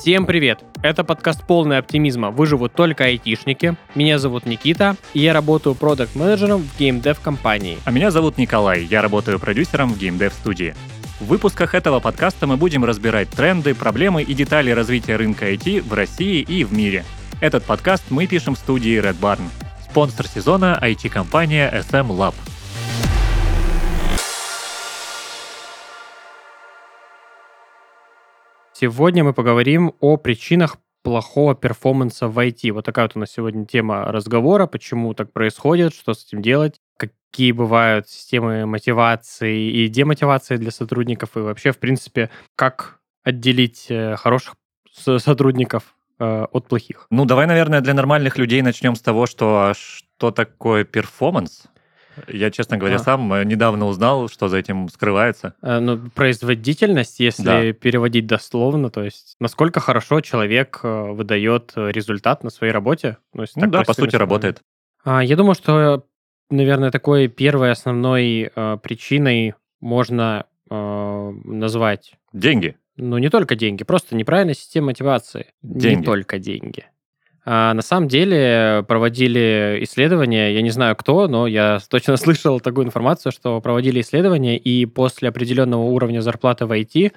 Всем привет! Это подкаст полный оптимизма «Выживут только айтишники». Меня зовут Никита, и я работаю продакт-менеджером в геймдев компании. А меня зовут Николай, я работаю продюсером в геймдев студии. В выпусках этого подкаста мы будем разбирать тренды, проблемы и детали развития рынка IT в России и в мире. Этот подкаст мы пишем в студии Red Barn. Спонсор сезона IT-компания SM Lab. Сегодня мы поговорим о причинах плохого перформанса в IT. Вот такая вот у нас сегодня тема разговора, почему так происходит, что с этим делать, какие бывают системы мотивации и демотивации для сотрудников, и вообще, в принципе, как отделить э, хороших сотрудников э, от плохих. Ну, давай, наверное, для нормальных людей начнем с того, что что такое перформанс. Я, честно говоря, а. сам э, недавно узнал, что за этим скрывается. А, ну, производительность, если да. переводить дословно, то есть насколько хорошо человек э, выдает результат на своей работе. Ну, ну да, по сути, словами. работает. А, я думаю, что, наверное, такой первой основной э, причиной можно э, назвать... Деньги. Ну, не только деньги, просто неправильная система мотивации. Деньги. Не только деньги. А на самом деле проводили исследования, я не знаю кто, но я точно слышал такую информацию, что проводили исследования, и после определенного уровня зарплаты в IT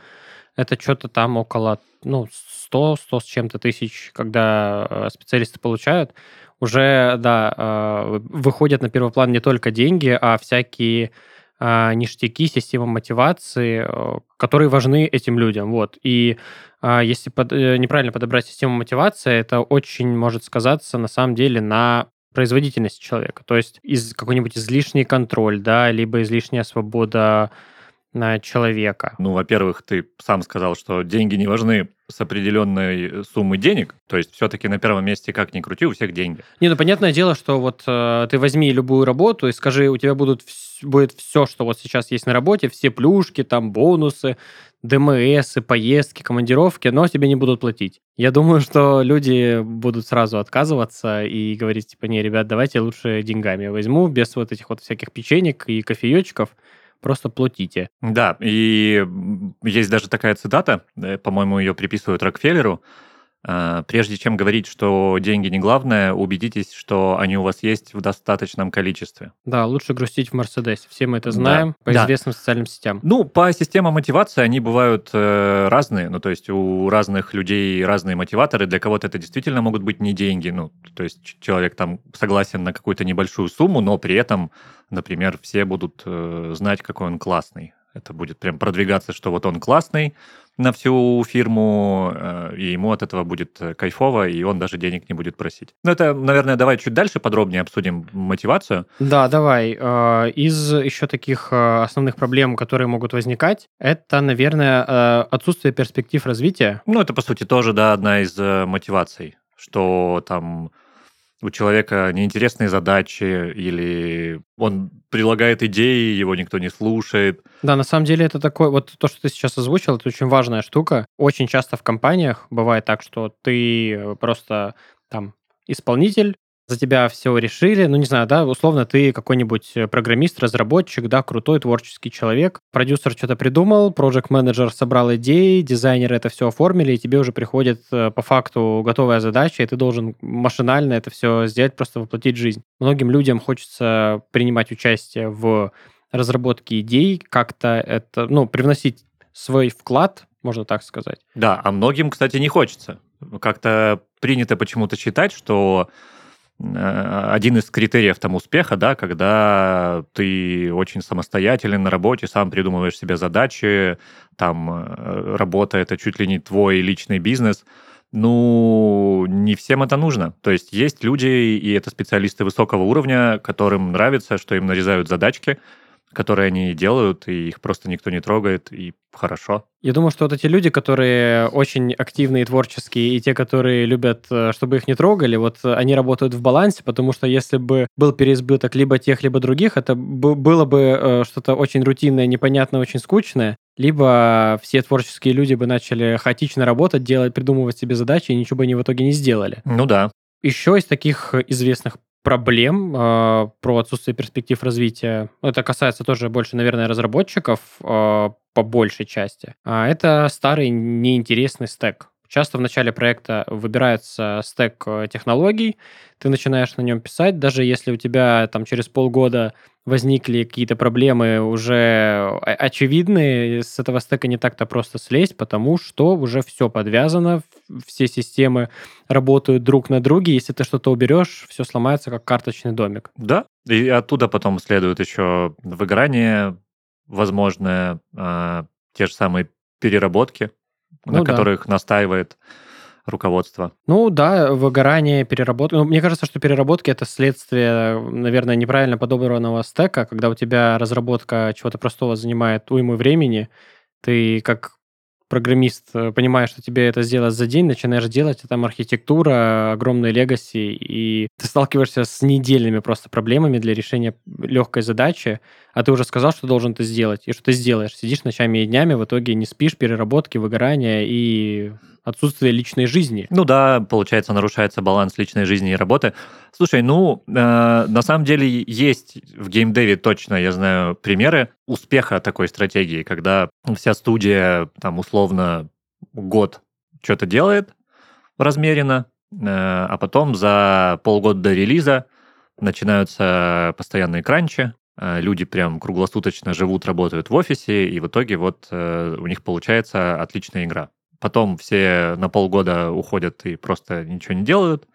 это что-то там около ну, 100, 100 с чем-то тысяч, когда э, специалисты получают, уже, да, э, выходят на первый план не только деньги, а всякие ништяки, система мотивации, э, которые важны этим людям. Вот. И а, если под, э, неправильно подобрать систему мотивации, это очень может сказаться на самом деле на производительности человека. То есть из какой-нибудь излишний контроль, да, либо излишняя свобода на человека? Ну, во-первых, ты сам сказал, что деньги не важны с определенной суммы денег. То есть все-таки на первом месте, как ни крути, у всех деньги. Не, ну понятное дело, что вот э, ты возьми любую работу и скажи, у тебя будут, будет все, что вот сейчас есть на работе, все плюшки, там бонусы, ДМС, поездки, командировки, но тебе не будут платить. Я думаю, что люди будут сразу отказываться и говорить, типа, не, ребят, давайте лучше деньгами возьму, без вот этих вот всяких печенек и кофеечков, просто платите. Да, и есть даже такая цитата, э, по-моему, ее приписывают Рокфеллеру, Прежде чем говорить, что деньги не главное, убедитесь, что они у вас есть в достаточном количестве. Да, лучше грустить в Мерседесе. Все мы это знаем да. по да. известным социальным сетям. Ну, по системам мотивации они бывают э, разные. Ну, то есть у разных людей разные мотиваторы. Для кого-то это действительно могут быть не деньги. Ну, то есть человек там согласен на какую-то небольшую сумму, но при этом например, все будут э, знать, какой он классный. Это будет прям продвигаться, что вот он классный на всю фирму, э, и ему от этого будет э, кайфово, и он даже денег не будет просить. Ну, это, наверное, давай чуть дальше подробнее обсудим мотивацию. Да, давай. Э, из еще таких основных проблем, которые могут возникать, это, наверное, отсутствие перспектив развития. Ну, это, по сути, тоже, да, одна из мотиваций, что там у человека неинтересные задачи, или он прилагает идеи, его никто не слушает. Да, на самом деле это такое, вот то, что ты сейчас озвучил, это очень важная штука. Очень часто в компаниях бывает так, что ты просто там исполнитель, за тебя все решили. Ну, не знаю, да, условно, ты какой-нибудь э, программист, разработчик, да, крутой творческий человек. Продюсер что-то придумал, проект менеджер собрал идеи, дизайнеры это все оформили, и тебе уже приходит э, по факту готовая задача, и ты должен машинально это все сделать, просто воплотить жизнь. Многим людям хочется принимать участие в разработке идей, как-то это, ну, привносить свой вклад, можно так сказать. Да, а многим, кстати, не хочется. Как-то принято почему-то считать, что один из критериев там успеха, да, когда ты очень самостоятелен на работе, сам придумываешь себе задачи, там э, работа это чуть ли не твой личный бизнес. Ну, не всем это нужно. То есть есть люди, и это специалисты высокого уровня, которым нравится, что им нарезают задачки, которые они делают, и их просто никто не трогает, и хорошо. Я думаю, что вот эти люди, которые очень активные, творческие, и те, которые любят, э, чтобы их не трогали, вот они работают в балансе, потому что если бы был переизбыток либо тех, либо других, это было бы э, что-то очень рутинное, непонятное, очень скучное, либо все творческие люди бы начали хаотично работать, делать, придумывать себе задачи, и ничего бы они в итоге не сделали. Ну да. Еще из таких известных проблем э, про отсутствие перспектив развития. Это касается тоже больше, наверное, разработчиков э, по большей части. А это старый неинтересный стек. Часто в начале проекта выбирается стек э, технологий, ты начинаешь на нем писать, даже если у тебя там через полгода возникли какие-то проблемы уже очевидные, с этого стека не так-то просто слезть, потому что уже все подвязано, все системы работают друг на друге. Если ты что-то уберешь, все сломается, как карточный домик. Да, и оттуда потом следует еще выгорание возможное, а, те же самые переработки, ну, на да. которых настаивает руководства. Ну да, выгорание, переработка. Ну, мне кажется, что переработки это следствие, наверное, неправильно подобранного стека, когда у тебя разработка чего-то простого занимает уйму времени, ты как программист э, понимаешь, что тебе это сделать за день, начинаешь делать, а там архитектура, огромные легаси, и ты сталкиваешься с недельными просто проблемами для решения легкой задачи, а ты уже сказал, что должен это сделать, и что ты сделаешь. Сидишь ночами и днями, в итоге не спишь, переработки, выгорания и отсутствие личной жизни. Ну да, получается, нарушается баланс личной жизни и работы. Слушай, ну, э, на самом деле есть в геймдеве точно, я знаю, примеры успеха такой стратегии, когда вся студия, там, условно, год что-то делает размеренно, э, а потом за полгода до релиза начинаются постоянные кранчи, э, люди прям круглосуточно живут, работают в офисе, и в итоге вот э, у них получается отличная игра. Потом все на полгода уходят и просто ничего не делают.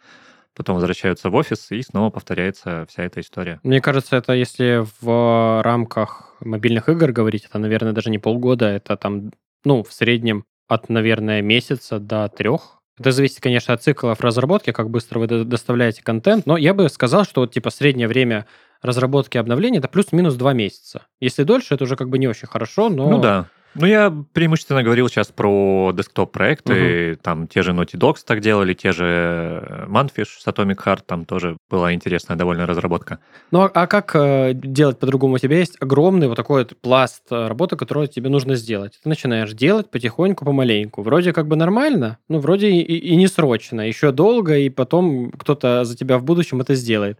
Потом возвращаются в офис, и снова повторяется вся эта история. Мне кажется, это если в рамках мобильных игр говорить, это, наверное, даже не полгода, это там, ну, в среднем от, наверное, месяца до трех. Это зависит, конечно, от циклов разработки, как быстро вы доставляете контент, но я бы сказал, что вот типа среднее время разработки обновления это плюс-минус два месяца. Если дольше, это уже как бы не очень хорошо, но... Ну да, ну, я преимущественно говорил сейчас про десктоп-проекты. Угу. Там те же Naughty Dogs так делали, те же Manfish с Atomic Heart, там тоже была интересная довольно разработка. Ну, а, а как э, делать по-другому? У тебя есть огромный вот такой вот пласт э, работы, которую тебе нужно сделать. Ты начинаешь делать потихоньку, помаленьку. Вроде как бы нормально, ну, вроде и, и не срочно. Еще долго, и потом кто-то за тебя в будущем это сделает.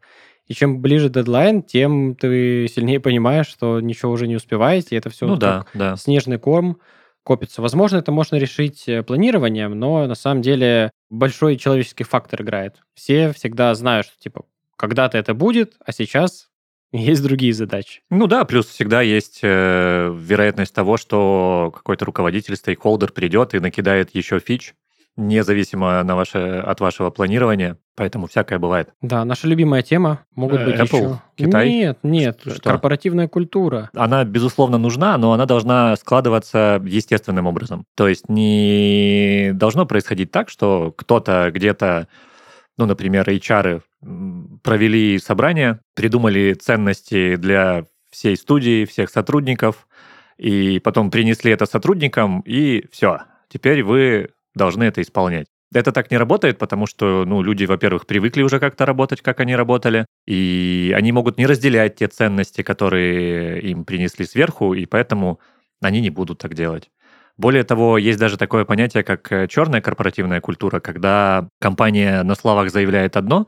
И чем ближе дедлайн, тем ты сильнее понимаешь, что ничего уже не успеваете, и это все ну, да, да. снежный корм копится. Возможно, это можно решить э, планированием, но на самом деле большой человеческий фактор играет. Все всегда знают, что типа когда-то это будет, а сейчас есть другие задачи. Ну да, плюс всегда есть э, вероятность того, что какой-то руководитель, стейкхолдер придет и накидает еще фич, независимо на ваше, от вашего планирования. Поэтому всякое бывает. Да, наша любимая тема могут быть Apple, еще... Китай? Нет, нет, что? корпоративная культура. Она, безусловно, нужна, но она должна складываться естественным образом. То есть не должно происходить так, что кто-то где-то, ну, например, HR провели собрание, придумали ценности для всей студии, всех сотрудников, и потом принесли это сотрудникам, и все. Теперь вы должны это исполнять. Это так не работает, потому что, ну, люди, во-первых, привыкли уже как-то работать, как они работали, и они могут не разделять те ценности, которые им принесли сверху, и поэтому они не будут так делать. Более того, есть даже такое понятие, как э, черная корпоративная культура, когда компания на словах заявляет одно,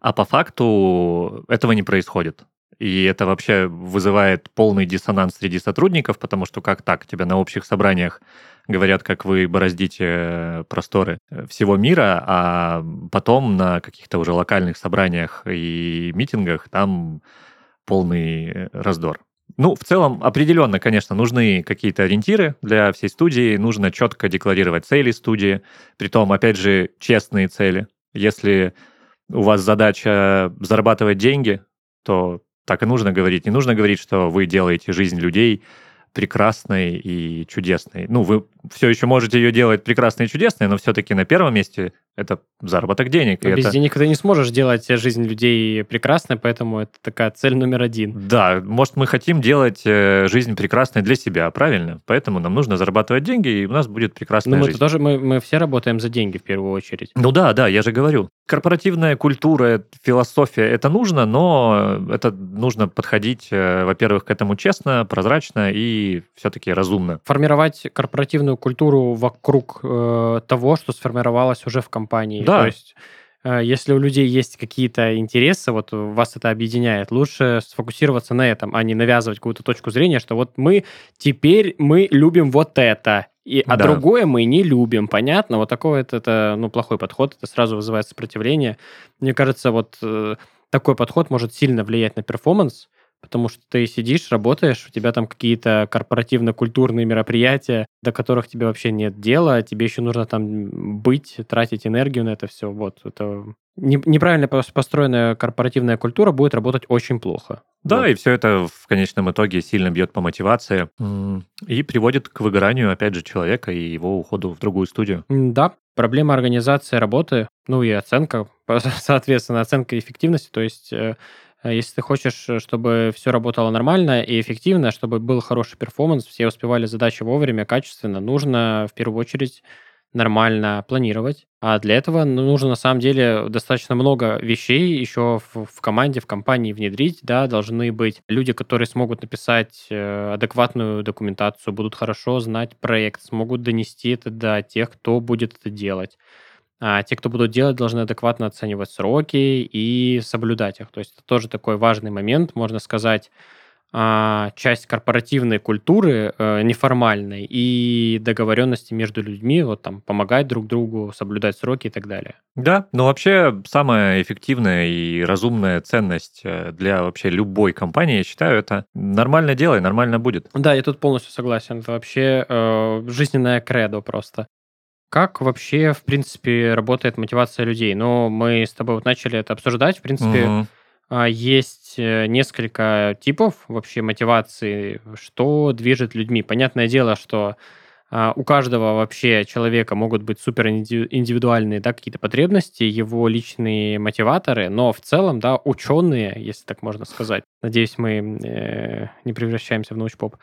а по факту этого не происходит. И это вообще вызывает полный диссонанс среди сотрудников, потому что как так, тебя на общих собраниях говорят, как вы бороздите э, просторы э, всего мира, а потом на каких-то уже локальных собраниях и митингах там полный э, раздор. Ну, в целом, определенно, конечно, нужны какие-то ориентиры для всей студии, нужно четко декларировать цели студии, притом, опять же, честные цели. Если у вас задача зарабатывать деньги, то так и нужно говорить. Не нужно говорить, что вы делаете жизнь людей прекрасной и чудесной. Ну, вы все еще можете ее делать прекрасной и чудесной, но все-таки на первом месте это заработок денег. Без это... денег ты не сможешь делать жизнь людей прекрасной, поэтому это такая цель номер один. Да, может, мы хотим делать э, жизнь прекрасной для себя, правильно? Поэтому нам нужно зарабатывать деньги, и у нас будет прекрасная ну, жизнь. тоже мы, мы все работаем за деньги в первую очередь. Ну да, да, я же говорю. Корпоративная культура, философия, это нужно, но это нужно подходить, э, во-первых, к этому честно, прозрачно и все-таки разумно. Формировать корпоративную культуру вокруг э, того, что сформировалось уже в компании. Да. То есть если у людей есть какие-то интересы, вот вас это объединяет, лучше сфокусироваться на этом, а не навязывать какую-то точку зрения, что вот мы теперь мы любим вот это, и, а да. другое мы не любим, понятно? Вот такой это, это ну, плохой подход, это сразу вызывает сопротивление. Мне кажется, вот э, такой подход может сильно влиять на перформанс, потому что ты сидишь, работаешь, у тебя там какие-то корпоративно-культурные мероприятия, до которых тебе вообще нет дела, тебе еще нужно там быть, тратить энергию на это все. Вот, это неправильно построенная корпоративная культура будет работать очень плохо. Да, вот. и все это в конечном итоге сильно бьет по мотивации и приводит к выгоранию, опять же, человека и его уходу в другую студию. Да, проблема организации работы, ну и оценка, соответственно, оценка эффективности, то есть Э, если ты хочешь, э, чтобы все работало нормально и эффективно, чтобы был хороший перформанс, все успевали задачи вовремя, качественно, нужно в первую очередь нормально планировать. А для этого ну, нужно на самом деле достаточно много вещей еще в, в команде, в компании внедрить. Да, должны быть люди, которые смогут написать э, адекватную документацию, будут хорошо знать проект, смогут донести это до тех, кто будет это делать а те, кто будут делать, должны адекватно оценивать сроки и соблюдать их. То есть это тоже такой важный момент, можно сказать, а, часть корпоративной культуры э, неформальной и договоренности между людьми, вот там помогать друг другу, соблюдать сроки и так далее. Да, но вообще самая эффективная и разумная ценность э, для вообще любой компании, я считаю, это нормально делай, нормально будет. Да, я тут полностью согласен. Это вообще э, жизненная кредо просто. Как вообще, в принципе, работает мотивация людей? Ну, мы с тобой вот начали это обсуждать. В принципе, угу. есть э, несколько типов вообще мотивации, что движет людьми. Понятное дело, что а, у каждого вообще человека могут быть супер индивидуальные да, какие-то потребности, его личные мотиваторы, но в целом, да, ученые, если так можно сказать, надеюсь, мы э, не превращаемся в научпоп,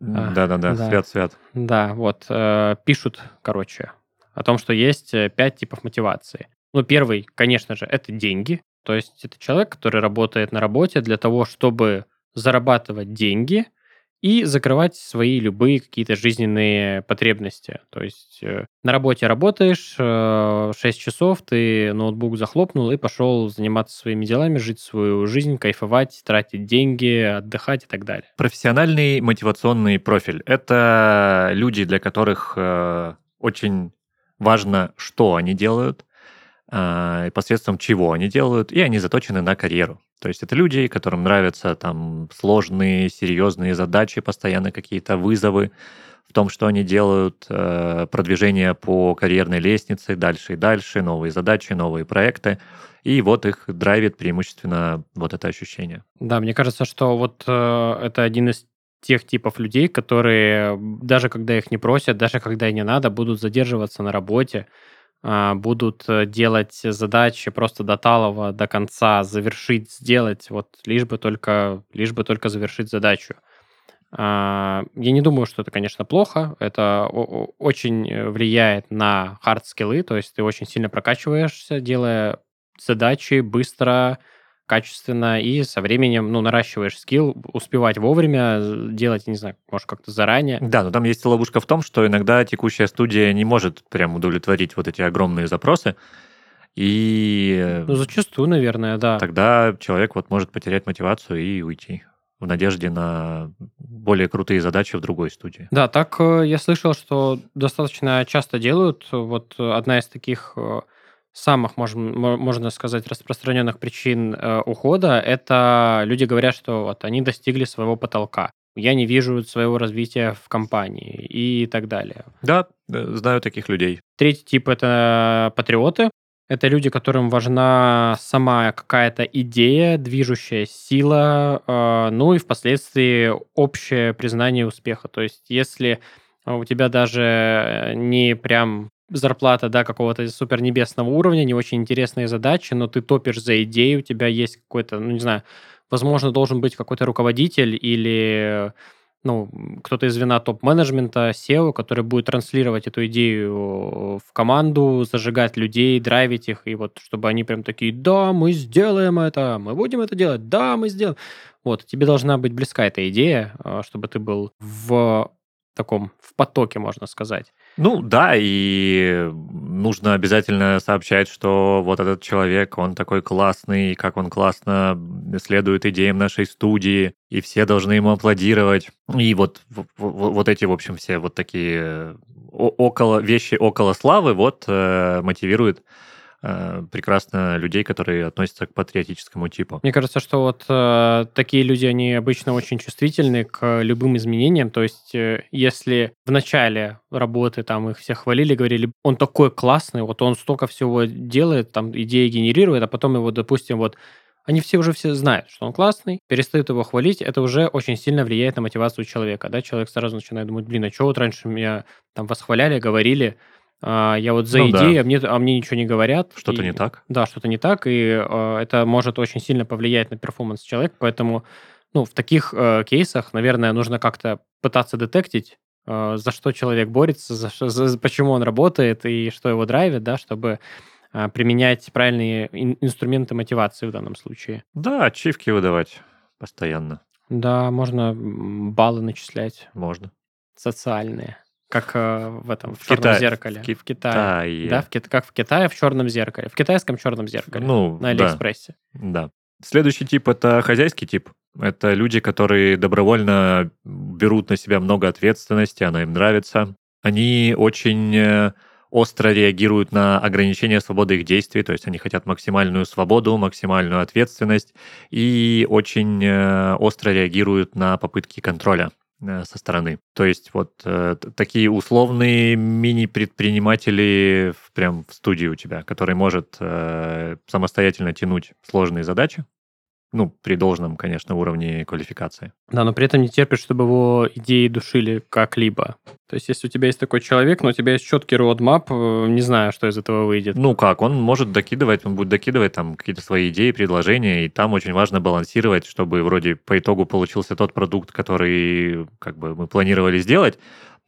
да-да-да, свят-свят. Да, вот, э, пишут, короче, о том, что есть э, пять типов мотивации. Ну, первый, конечно же, это деньги. То есть это человек, который работает на работе для того, чтобы зарабатывать деньги и закрывать свои любые какие-то жизненные потребности. То есть э, на работе работаешь, э, 6 часов, ты ноутбук захлопнул и пошел заниматься своими делами, жить свою жизнь, кайфовать, тратить деньги, отдыхать и так далее. Профессиональный мотивационный профиль – это люди, для которых э, очень важно, что они делают, посредством чего они делают, и они заточены на карьеру. То есть это люди, которым нравятся там сложные, серьезные задачи, постоянно какие-то вызовы в том, что они делают, э, продвижение по карьерной лестнице, дальше и дальше, новые задачи, новые проекты. И вот их драйвит преимущественно вот это ощущение. Да, мне кажется, что вот э, это один из тех типов людей, которые даже когда их не просят, даже когда и не надо, будут задерживаться на работе, а, будут э, делать задачи просто до талого, до конца, завершить, сделать, вот лишь бы только, лишь бы только завершить задачу. А, я не думаю, что это, конечно, плохо. Это очень влияет на хард-скиллы, то есть ты очень сильно прокачиваешься, делая задачи быстро, качественно, и со временем, ну, наращиваешь скилл, успевать вовремя, делать, не знаю, может, как-то заранее. Да, но там есть ловушка в том, что иногда текущая студия не может прям удовлетворить вот эти огромные запросы, и... Ну, зачастую, наверное, да. Тогда человек вот может потерять мотивацию и уйти в надежде на более крутые задачи в другой студии. Да, так э, я слышал, что достаточно часто делают. Вот одна из таких э, самых, можно, можно сказать, распространенных причин э, ухода это люди говорят, что вот они достигли своего потолка. Я не вижу своего развития в компании и так далее. Да, знаю таких людей. Третий тип это патриоты. Это люди, которым важна сама какая-то идея, движущая сила, э, ну и впоследствии общее признание успеха. То есть, если у тебя даже не прям зарплата, да, какого-то супер небесного уровня, не очень интересные задачи, но ты топишь за идею, у тебя есть какой-то, ну, не знаю, возможно, должен быть какой-то руководитель или ну, кто-то из звена топ-менеджмента, SEO, который будет транслировать эту идею в команду, зажигать людей, драйвить их, и вот чтобы они прям такие, да, мы сделаем это, мы будем это делать, да, мы сделаем. Вот, тебе должна быть близка эта идея, а, чтобы ты был в таком, в потоке, можно сказать. Ну да, и нужно обязательно сообщать, что вот этот человек, он такой классный, как он классно следует идеям нашей студии, и все должны ему аплодировать. И вот, вот, эти, в общем, все вот такие около, вещи около славы вот э, мотивируют Э, прекрасно людей, которые относятся к патриотическому типу. Мне кажется, что вот э, такие люди, они обычно очень чувствительны к любым изменениям. То есть, э, если в начале работы там их все хвалили, говорили, он такой классный, вот он столько всего делает, там идеи генерирует, а потом его, допустим, вот они все уже все знают, что он классный, перестают его хвалить, это уже очень сильно влияет на мотивацию человека, да, человек сразу начинает думать, блин, а что вот раньше меня там восхваляли, говорили, а, я вот за ну, идеи, да. а, мне, а мне ничего не говорят. Что-то и, не так. Да, что-то не так, и э, это может очень сильно повлиять на перформанс человека, поэтому ну, в таких э, кейсах, наверное, нужно как-то пытаться детектить, э, за что человек борется, за, за, почему он работает и что его драйвит, да, чтобы э, применять правильные ин- инструменты мотивации в данном случае. Да, ачивки выдавать постоянно. Да, можно баллы начислять. Можно. Социальные. Как э, в этом, в, в черном Китай, зеркале. В, Ки- в Китае. Китае. Да, в Ки- как в Китае в черном зеркале. В китайском черном зеркале. Ну, на Алиэкспрессе. Да. да. Следующий тип это хозяйский тип. Это люди, которые добровольно берут на себя много ответственности, она им нравится. Они очень э, остро реагируют на ограничения свободы их действий, то есть они хотят максимальную свободу, максимальную ответственность и очень э, остро реагируют на попытки контроля. Э, со стороны. То есть вот э, такие условные мини-предприниматели прям в студии у тебя, который может э, самостоятельно тянуть сложные задачи, ну, при должном, конечно, уровне квалификации. Да, но при этом не терпит, чтобы его идеи душили как-либо. То есть, если у тебя есть такой человек, но у тебя есть четкий roadmap, э, не знаю, что из этого выйдет. Ну как, он может докидывать, он будет докидывать там какие-то свои идеи, предложения, и там очень важно балансировать, чтобы вроде по итогу получился тот продукт, который как бы мы планировали сделать,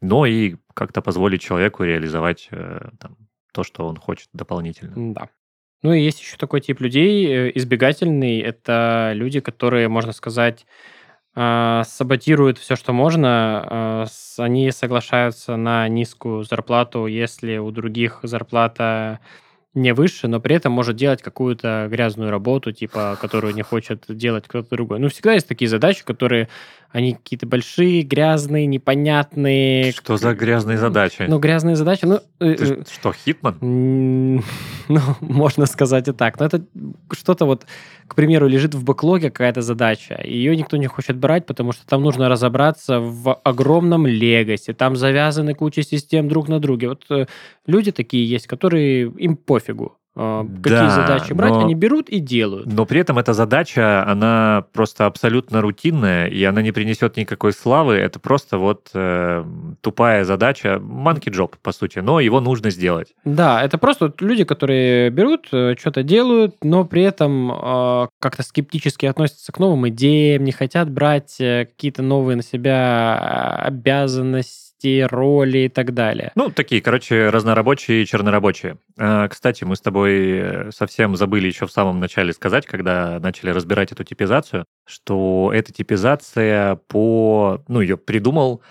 но и как-то позволить человеку реализовать э, там, то, что он хочет дополнительно. Да. Ну и есть еще такой тип людей, э, избегательный. Это люди, которые, можно сказать, а, саботируют все, что можно. А, они соглашаются на низкую зарплату, если у других зарплата не выше, но при этом может делать какую-то грязную работу, типа, которую не хочет делать кто-то другой. Ну, всегда есть такие задачи, которые, они какие-то большие, грязные, непонятные. Что за грязные задачи? Ну, грязные задачи, ну... Э, Ты э, что, Хитман? Ну, можно сказать и так. Но это что-то вот, к примеру, лежит в бэклоге какая-то задача, и ее никто не хочет брать, потому что там нужно разобраться в огромном легасе, там завязаны куча систем друг на друге. Вот э, люди такие есть, которые им пофигу. А, какие да, задачи брать, но, они берут и делают. Но при этом эта задача, она просто абсолютно рутинная, и она не принесет никакой славы. Это просто вот э, тупая задача, monkey job, по сути, но его нужно сделать. Да, это просто вот люди, которые берут, э, что-то делают, но при этом э, как-то скептически относятся к новым идеям, не хотят брать э, какие-то новые на себя э, обязанности, должности, роли и так далее. Ну, такие, короче, разнорабочие и чернорабочие. А, кстати, мы с тобой э, совсем забыли еще в самом начале сказать, когда начали разбирать эту типизацию, что эта типизация по... Ну, ее придумал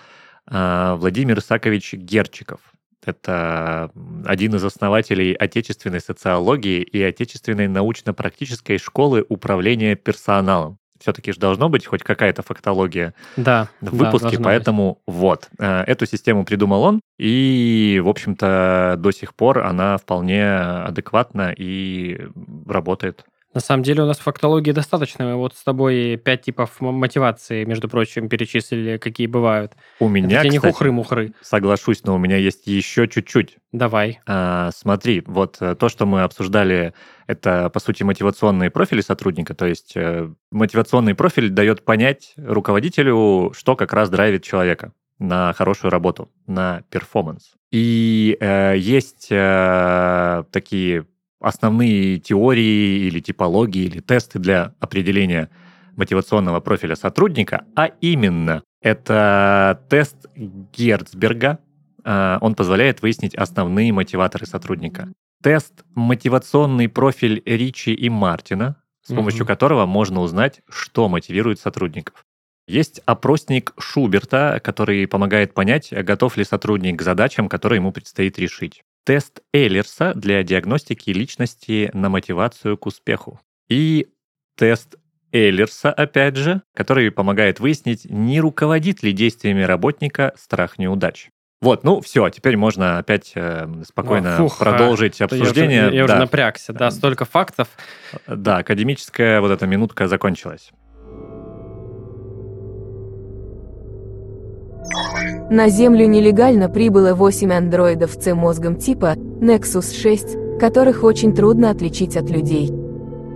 а, Владимир Сакович Герчиков. Это один из основателей отечественной социологии и отечественной научно-практической школы управления персоналом все-таки же должно быть хоть какая-то фактология да, в выпуске, да, поэтому быть. вот. Э, эту систему придумал он, и, в общем-то, до сих пор она вполне адекватна и работает. На самом деле у нас фактологии достаточно. Мы вот с тобой пять типов мотивации, между прочим, перечислили, какие бывают. У меня, Это не хухры-мухры. Соглашусь, но у меня есть еще чуть-чуть. Давай. А, смотри, вот э, то, что мы обсуждали, это, по сути, мотивационные профили сотрудника. То есть э, мотивационный профиль дает понять руководителю, что как раз драйвит человека на хорошую работу, на перформанс. И э, есть э, такие основные теории или типологии или тесты для определения мотивационного профиля сотрудника, а именно это тест Герцберга. А, он позволяет выяснить основные мотиваторы сотрудника. Тест мотивационный профиль Ричи и Мартина, с помощью угу. которого можно узнать, что мотивирует сотрудников. Есть опросник Шуберта, который помогает понять, готов ли сотрудник к задачам, которые ему предстоит решить. Тест Эйлерса для диагностики личности на мотивацию к успеху. И тест Эйлерса, опять же, который помогает выяснить, не руководит ли действиями работника страх неудач. Вот, ну все, теперь можно опять э, спокойно Фух, продолжить а, обсуждение. Я, уже, я да. уже напрягся, да, столько фактов. Да, академическая вот эта минутка закончилась. На Землю нелегально прибыло 8 андроидов с мозгом типа Nexus 6, которых очень трудно отличить от людей.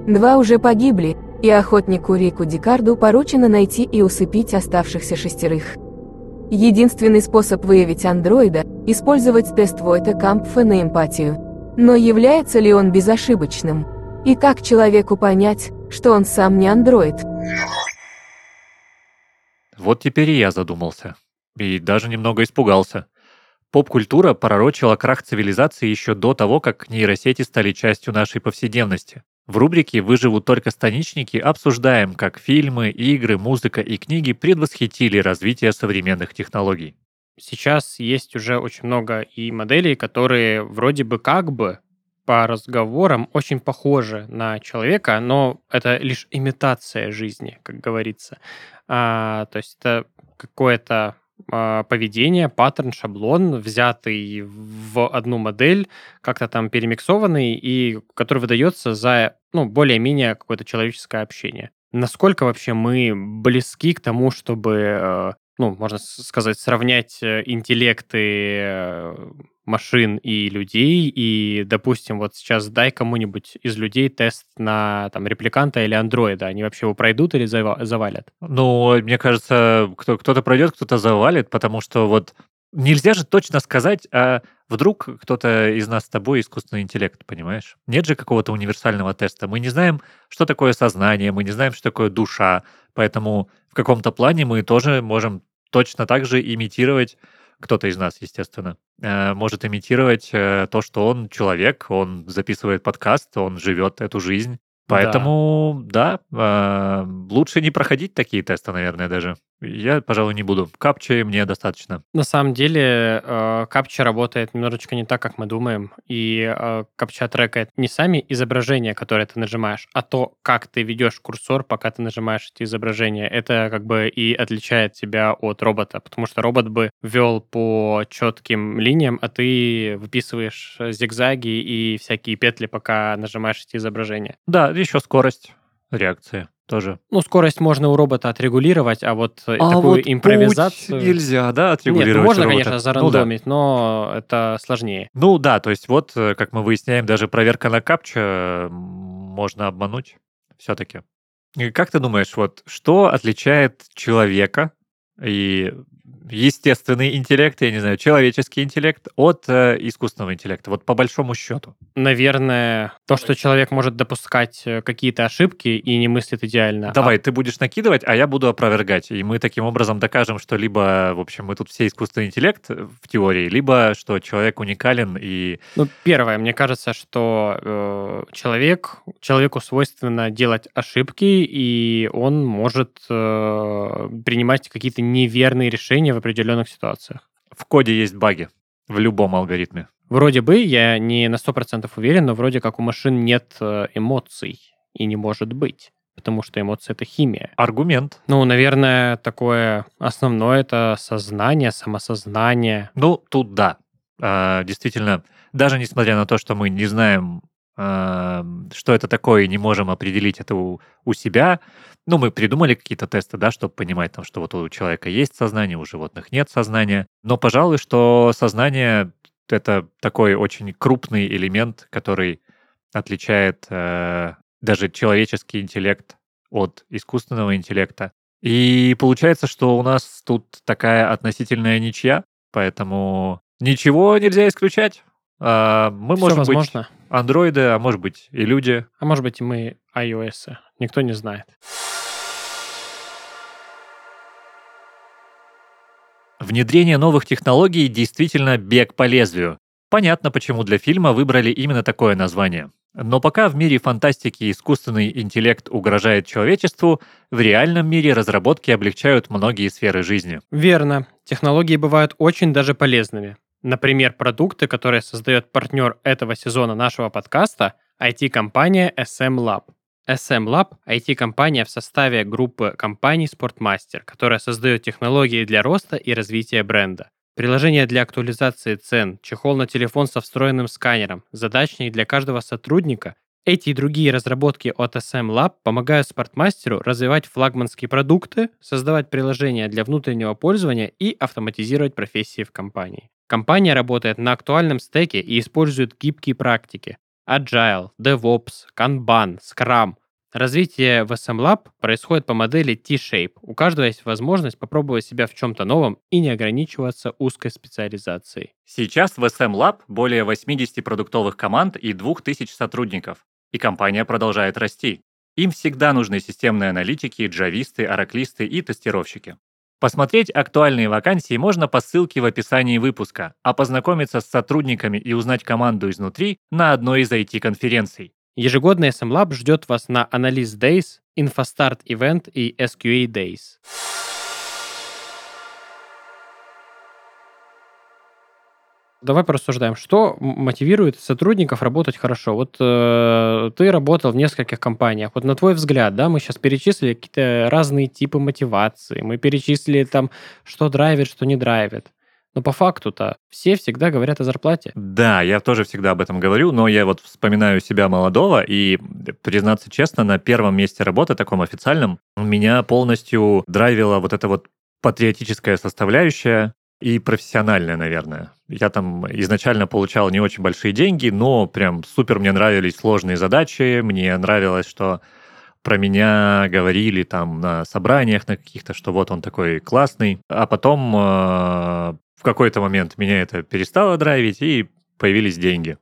Два уже погибли, и охотнику Рику Дикарду поручено найти и усыпить оставшихся шестерых. Единственный способ выявить андроида – использовать тест Войта Кампфа на эмпатию. Но является ли он безошибочным? И как человеку понять, что он сам не андроид? Вот теперь и я задумался. И даже немного испугался. Поп-культура пророчила крах цивилизации еще до того, как нейросети стали частью нашей повседневности. В рубрике «Выживут только станичники» обсуждаем, как фильмы, игры, музыка и книги предвосхитили развитие современных технологий. Сейчас есть уже очень много и моделей, которые вроде бы как бы по разговорам очень похожи на человека, но это лишь имитация жизни, как говорится. А, то есть это какое-то поведение, паттерн, шаблон, взятый в одну модель, как-то там перемиксованный, и который выдается за ну, более-менее какое-то человеческое общение. Насколько вообще мы близки к тому, чтобы, э, ну, можно сказать, сравнять э, интеллекты э, машин и людей, и, допустим, вот сейчас дай кому-нибудь из людей тест на там репликанта или андроида, они вообще его пройдут или завалят? Ну, мне кажется, кто- кто-то пройдет, кто-то завалит, потому что вот нельзя же точно сказать, а вдруг кто-то из нас с тобой искусственный интеллект, понимаешь? Нет же какого-то универсального теста. Мы не знаем, что такое сознание, мы не знаем, что такое душа, поэтому в каком-то плане мы тоже можем точно так же имитировать кто-то из нас, естественно, э, может имитировать э, то, что он человек, он записывает подкаст, он живет эту жизнь. Поэтому, да, да э, лучше не проходить такие тесты, наверное, даже. Я, пожалуй, не буду. Капчи мне достаточно. На самом деле, э, капча работает немножечко не так, как мы думаем. И э, капча трекает не сами изображения, которые ты нажимаешь, а то, как ты ведешь курсор, пока ты нажимаешь эти изображения. Это как бы и отличает тебя от робота, потому что робот бы вел по четким линиям, а ты выписываешь зигзаги и всякие петли, пока нажимаешь эти изображения. Да, еще скорость реакции тоже. Ну, скорость можно у робота отрегулировать, а вот а такую вот импровизацию... нельзя, да, отрегулировать Нет, ну, можно, конечно, зарандомить, ну, да. но это сложнее. Ну да, то есть вот, э, как мы выясняем, даже проверка на капча можно обмануть все-таки. Как ты думаешь, вот что отличает человека и естественный интеллект, я не знаю, человеческий интеллект от э, искусственного интеллекта, вот по большому счету? Наверное, то, что человек может допускать э, какие-то ошибки и не мыслит идеально. Давай, а... ты будешь накидывать, а я буду опровергать. И мы таким образом докажем, что либо, в общем, мы тут все искусственный интеллект в теории, либо что человек уникален и... Ну, первое, мне кажется, что э, человек, человеку свойственно делать ошибки, и он может э, принимать какие-то неверные решения в определенных ситуациях. В коде есть баги в любом алгоритме. Вроде бы, я не на 100% уверен, но вроде как у машин нет э, эмоций и не может быть потому что эмоции — это химия. Аргумент. Ну, наверное, такое основное — это сознание, самосознание. Ну, тут да. А, действительно, даже несмотря на то, что мы не знаем, что это такое, не можем определить это у, у себя, ну, мы придумали какие-то тесты, да, чтобы понимать, там, что вот у человека есть сознание, у животных нет сознания. Но, пожалуй, что сознание — это такой очень крупный элемент, который отличает э, даже человеческий интеллект от искусственного интеллекта. И получается, что у нас тут такая относительная ничья, поэтому ничего нельзя исключать. А, мы Все можем возможно. быть андроиды, а может быть и люди. А может быть и мы iOS. Никто не знает. Внедрение новых технологий действительно бег по лезвию. Понятно, почему для фильма выбрали именно такое название. Но пока в мире фантастики искусственный интеллект угрожает человечеству, в реальном мире разработки облегчают многие сферы жизни. Верно. Технологии бывают очень даже полезными. Например, продукты, которые создает партнер этого сезона нашего подкаста, IT-компания SM Lab. SM Lab – IT-компания в составе группы компаний Sportmaster, которая создает технологии для роста и развития бренда. Приложение для актуализации цен, чехол на телефон со встроенным сканером, задачник для каждого сотрудника. Эти и другие разработки от SM Lab помогают спортмастеру развивать флагманские продукты, создавать приложения для внутреннего пользования и автоматизировать профессии в компании. Компания работает на актуальном стеке и использует гибкие практики. Agile, DevOps, Kanban, Scrum – Развитие в SM Lab происходит по модели T-shape. У каждого есть возможность попробовать себя в чем-то новом и не ограничиваться узкой специализацией. Сейчас в SM Lab более 80 продуктовых команд и 2000 сотрудников, и компания продолжает расти. Им всегда нужны системные аналитики, джависты, ораклисты и тестировщики. Посмотреть актуальные вакансии можно по ссылке в описании выпуска, а познакомиться с сотрудниками и узнать команду изнутри на одной из IT-конференций. Ежегодный SM Lab ждет вас на Analyst Days, InfoStart Event и SQA Days. Давай порассуждаем, что мотивирует сотрудников работать хорошо. Вот э, ты работал в нескольких компаниях. Вот на твой взгляд, да, мы сейчас перечислили какие-то разные типы мотивации. Мы перечислили там, что драйвит, что не драйвит. Но по факту-то все всегда говорят о зарплате. Да, я тоже всегда об этом говорю, но я вот вспоминаю себя молодого, и, признаться честно, на первом месте работы, таком официальном, меня полностью драйвила вот эта вот патриотическая составляющая и профессиональная, наверное. Я там изначально получал не очень большие деньги, но прям супер мне нравились сложные задачи, мне нравилось, что про меня говорили там на собраниях на каких-то, что вот он такой классный. А потом э, в какой-то момент меня это перестало драйвить, и появились деньги.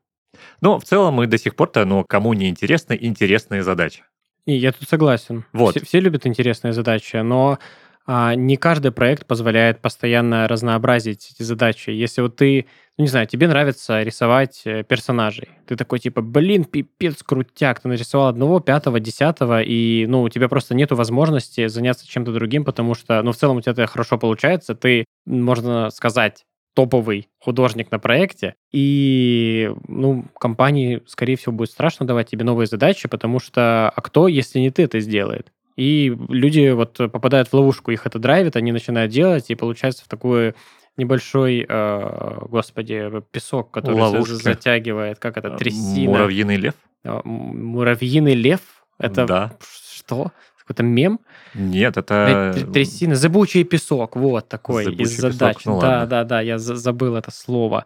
Но в целом мы до сих пор-то, но кому не интересны интересные задачи. И я тут согласен. Вот. Все, все любят интересные задачи, но не каждый проект позволяет постоянно разнообразить эти задачи. Если вот ты, ну не знаю, тебе нравится рисовать э, персонажей, ты такой типа, блин, пипец, крутяк, ты нарисовал одного, пятого, десятого, и, ну, у тебя просто нету возможности заняться чем-то другим, потому что, ну, в целом у тебя это хорошо получается, ты, можно сказать, топовый художник на проекте, и, ну, компании, скорее всего, будет страшно давать тебе новые задачи, потому что, а кто, если не ты это сделает? И люди вот попадают в ловушку, их это драйвит, они начинают делать, и получается в такой небольшой, э, господи, песок, который Ловушки. затягивает, как это, трясина. Муравьиный лев? А, муравьиный лев? Это да. что? Какой-то мем? Нет, это... Трясина, зыбучий песок, вот такой зыбучий из задач. Песок, ну, да, ладно. да, да, я забыл это слово.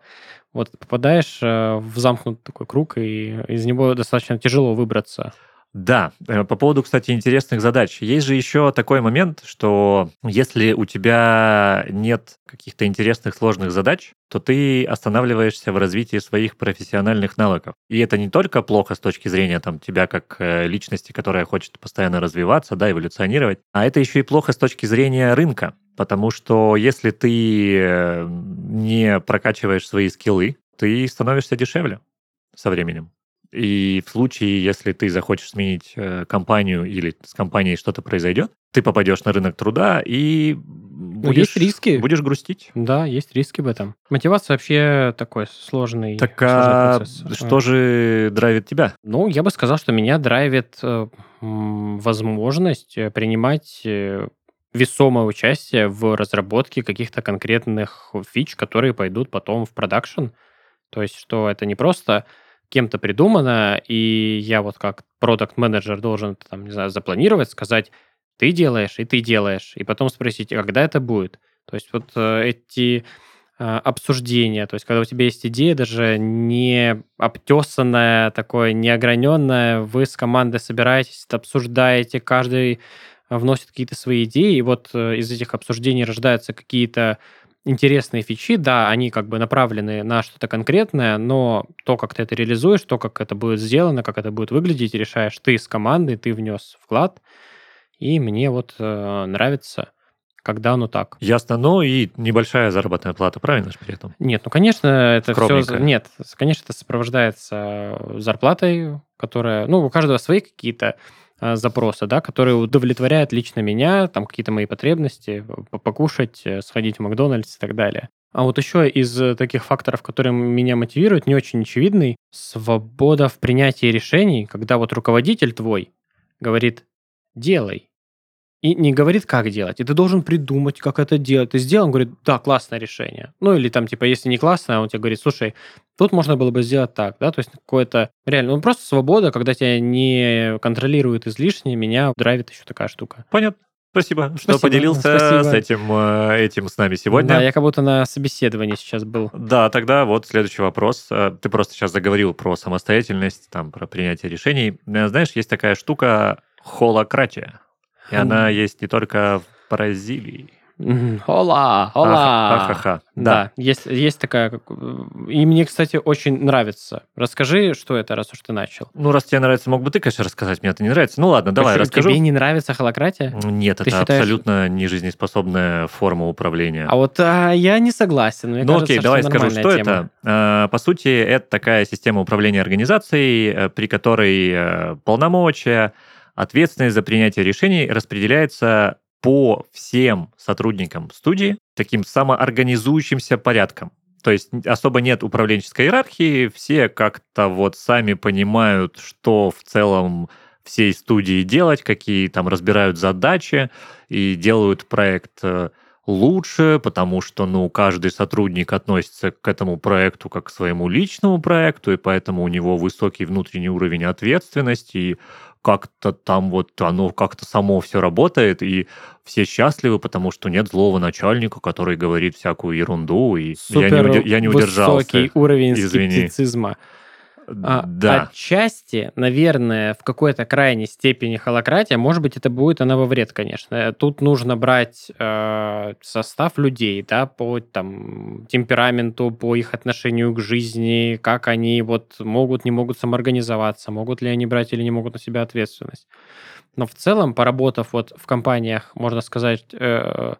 Вот попадаешь в замкнутый такой круг, и из него достаточно тяжело выбраться. Да, э, по поводу, кстати, интересных задач. Есть же еще такой момент, что если у тебя нет каких-то интересных сложных задач, то ты останавливаешься в развитии своих профессиональных навыков. И это не только плохо с точки зрения там, тебя как э, личности, которая хочет постоянно развиваться, да, эволюционировать, а это еще и плохо с точки зрения рынка. Потому что если ты э, не прокачиваешь свои скиллы, ты становишься дешевле со временем. И в случае, если ты захочешь сменить э, компанию или с компанией что-то произойдет, ты попадешь на рынок труда и ну, будешь, есть риски. будешь грустить. Да, есть риски в этом. Мотивация вообще такой сложный, так, сложный а процесс. Что же драйвит тебя? Ну, я бы сказал, что меня драйвит э, возможность э, принимать весомое участие в разработке каких-то конкретных фич, которые пойдут потом в продакшн. То есть, что это не просто кем-то придумано, и я вот как продукт менеджер должен, там, не знаю, запланировать, сказать, ты делаешь, и ты делаешь, и потом спросить, а когда это будет? То есть вот э, эти э, обсуждения, то есть когда у тебя есть идея даже не обтесанная, такое неограненная, вы с командой собираетесь, обсуждаете, каждый вносит какие-то свои идеи, и вот э, из этих обсуждений рождаются какие-то интересные фичи, да, они как бы направлены на что-то конкретное, но то, как ты это реализуешь, то, как это будет сделано, как это будет выглядеть, решаешь ты с командой, ты внес вклад. И мне вот э, нравится, когда оно так. Ясно. Ну и небольшая заработная плата, правильно же при этом? Нет, ну, конечно, это все... Нет, конечно, это сопровождается зарплатой, которая... Ну, у каждого свои какие-то а, запросы, да, которые удовлетворяют лично меня, там какие-то мои потребности, покушать, э, сходить в Макдональдс и так далее. А вот еще из э, таких факторов, которые меня мотивируют, не очень очевидный, свобода в принятии решений, когда вот руководитель твой говорит «делай», и не говорит, как делать. И ты должен придумать, как это делать. Ты сделал, он говорит, да, классное решение. Ну, или там, типа, если не классное, он тебе говорит, слушай, тут можно было бы сделать так, да, то есть какое-то реально, ну, просто свобода, когда тебя не контролируют излишне, меня драйвит еще такая штука. Понятно. Спасибо, что Спасибо. поделился Спасибо. с этим, э, этим с нами сегодня. Да, я как будто на собеседовании сейчас был. Да, тогда вот следующий вопрос. Э, ты просто сейчас заговорил про самостоятельность, там, про принятие решений. Э, знаешь, есть такая штука холократия. И хм. она есть не только в Бразилии. Ола, ола. Ха-ха-ха. Да, да. Есть, есть такая... И мне, кстати, очень нравится. Расскажи, что это, раз уж ты начал. Ну, раз тебе нравится, мог бы ты, конечно, рассказать. Мне это не нравится. Ну, ладно, давай Почему? расскажу. Тебе не нравится холократия? Нет, ты это считаешь... абсолютно нежизнеспособная форма управления. А вот а, я не согласен. Мне ну, кажется, окей, давай скажу, что тема. это. А, по сути, это такая система управления организацией, э, при которой э, полномочия, ответственность за принятие решений распределяется по всем сотрудникам студии таким самоорганизующимся порядком. То есть особо нет управленческой иерархии, все как-то вот сами понимают, что в целом всей студии делать, какие там разбирают задачи и делают проект э, лучше, потому что, ну, каждый сотрудник относится к этому проекту как к своему личному проекту, и поэтому у него высокий внутренний уровень ответственности, и как-то там вот оно как-то само все работает, и все счастливы, потому что нет злого начальника, который говорит всякую ерунду, и Супер я не, я не удержался. высокий уровень Извини. скептицизма. А, да. Отчасти, наверное, в какой-то крайней степени холократия, может быть, это будет она во вред, конечно. Тут нужно брать э, состав людей, да, по там темпераменту, по их отношению к жизни, как они вот могут, не могут самоорганизоваться, могут ли они брать или не могут на себя ответственность. Но в целом, поработав вот в компаниях, можно сказать, э,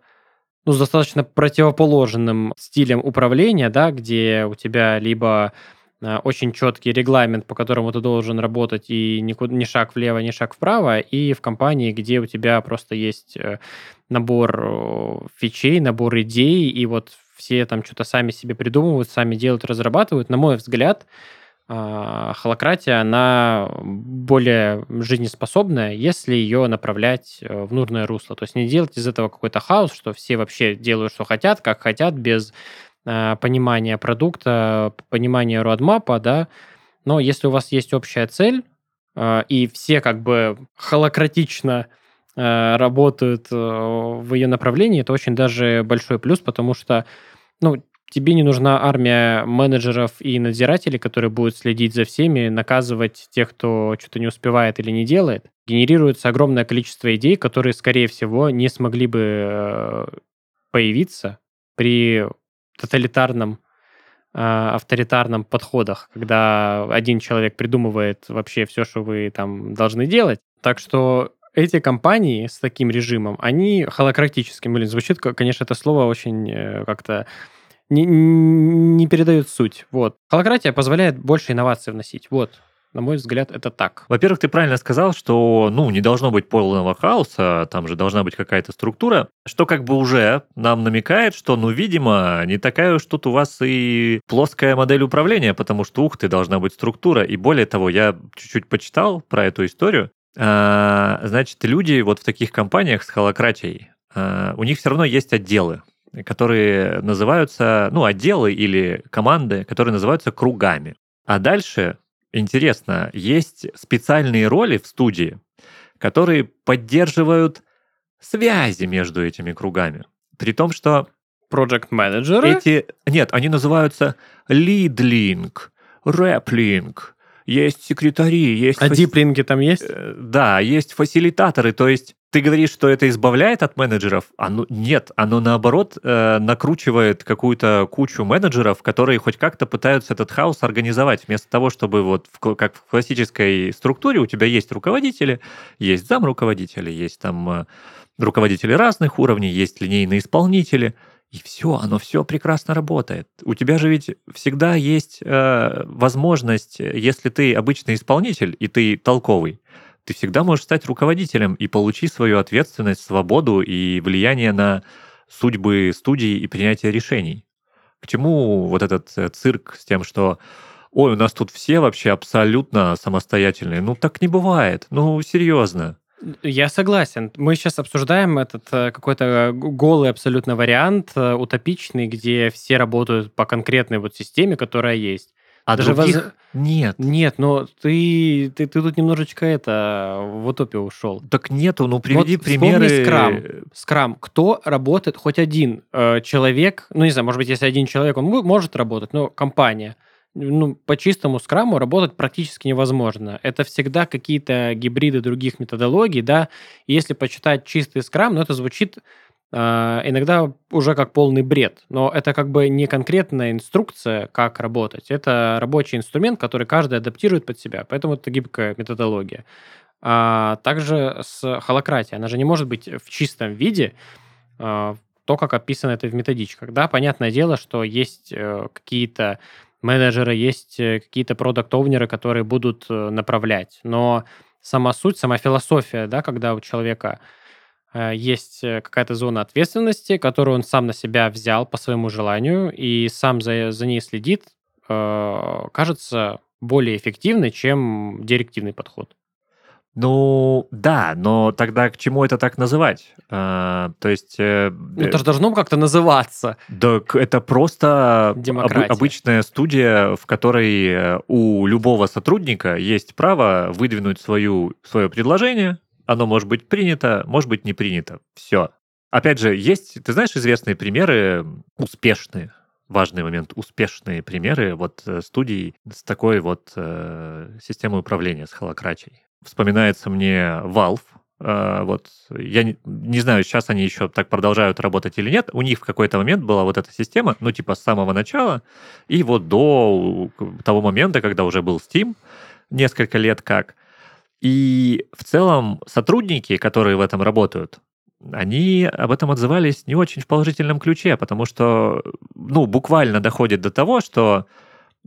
ну, с достаточно противоположным стилем управления, да, где у тебя либо очень четкий регламент, по которому ты должен работать, и никуда, ни шаг влево, ни шаг вправо, и в компании, где у тебя просто есть э, набор э, фичей, набор идей, и вот все там что-то сами себе придумывают, сами делают, разрабатывают. На мой взгляд, холократия, она более жизнеспособная, если ее направлять в нужное русло. То есть не делать из этого какой-то хаос, что все вообще делают, что хотят, как хотят, без Э, понимание продукта, понимание родмапа, да, но если у вас есть общая цель, э, и все как бы холократично э, работают в ее направлении, это очень даже большой плюс, потому что, ну, тебе не нужна армия менеджеров и надзирателей, которые будут следить за всеми, наказывать тех, кто что-то не успевает или не делает. Генерируется огромное количество идей, которые, скорее всего, не смогли бы появиться при тоталитарном, э, авторитарном подходах, когда один человек придумывает вообще все, что вы там должны делать. Так что эти компании с таким режимом, они холократическим, блин, звучит, конечно, это слово очень э, как-то не, не передает суть. Вот. Холократия позволяет больше инноваций вносить. Вот. На мой взгляд, это так. Во-первых, ты правильно сказал, что ну, не должно быть полного хаоса, там же должна быть какая-то структура, что как бы уже нам намекает, что, ну, видимо, не такая уж тут у вас и плоская модель управления, потому что, ух ты, должна быть структура. И более того, я чуть-чуть почитал про эту историю. А, значит, люди вот в таких компаниях с холократией, а, у них все равно есть отделы, которые называются, ну, отделы или команды, которые называются кругами. А дальше интересно, есть специальные роли в студии, которые поддерживают связи между этими кругами. При том, что... Project менеджеры Эти... Нет, они называются rep link, есть секретари, есть... А фаси... диплинги там есть? Э, да, есть фасилитаторы, то есть ты говоришь, что это избавляет от менеджеров? Оно, нет, оно наоборот э, накручивает какую-то кучу менеджеров, которые хоть как-то пытаются этот хаос организовать. Вместо того, чтобы вот в, как в классической структуре у тебя есть руководители, есть зам руководителя, есть там руководители разных уровней, есть линейные исполнители, и все, оно все прекрасно работает. У тебя же ведь всегда есть э, возможность, если ты обычный исполнитель и ты толковый, ты всегда можешь стать руководителем и получить свою ответственность, свободу и влияние на судьбы студии и принятие решений. К чему вот этот э, цирк с тем, что ой, у нас тут все вообще абсолютно самостоятельные. Ну, так не бывает. Ну, серьезно. Я согласен. Мы сейчас обсуждаем этот э, какой-то голый абсолютно вариант, э, утопичный, где все работают по конкретной вот системе, которая есть. А Даже других воз... нет. Нет, но ты, ты, ты тут немножечко это в утопию ушел. Так нету, ну приведи вот примеры. Скрам. Скрам. Кто работает? Хоть один э, человек, ну не знаю, может быть, если один человек, он может работать, но компания – ну, по чистому скраму работать практически невозможно. Это всегда какие-то гибриды других методологий, да. Если почитать чистый скрам, ну, это звучит э, иногда уже как полный бред. Но это как бы не конкретная инструкция, как работать. Это рабочий инструмент, который каждый адаптирует под себя. Поэтому это гибкая методология. А также с холократией. Она же не может быть в чистом виде, э, то, как описано это в методичках. Да, понятное дело, что есть э, какие-то менеджеры, есть э, какие-то продукт-овнеры, которые будут э, направлять. Но сама суть, сама философия, да, когда у человека э, есть какая-то зона ответственности, которую он сам на себя взял по своему желанию и сам за, за ней следит, кажется более эффективной, чем директивный подход. Ну, да, но тогда к чему это так называть? А, то есть... Э, ну, это же должно как-то называться. Да, это просто об, обычная студия, в которой э, у любого сотрудника есть право выдвинуть свою, свое предложение. Оно может быть принято, может быть не принято. Все. Опять же, есть, ты знаешь, известные примеры успешные, важный момент, успешные примеры вот э, студий с такой вот э, системой управления, с холократией вспоминается мне Valve. Uh, вот я не, не знаю, сейчас они еще так продолжают работать или нет. У них в какой-то момент была вот эта система, ну, типа с самого начала, и вот до того момента, когда уже был Steam, несколько лет как. И в целом сотрудники, которые в этом работают, они об этом отзывались не очень в положительном ключе, потому что, ну, буквально доходит до того, что Э,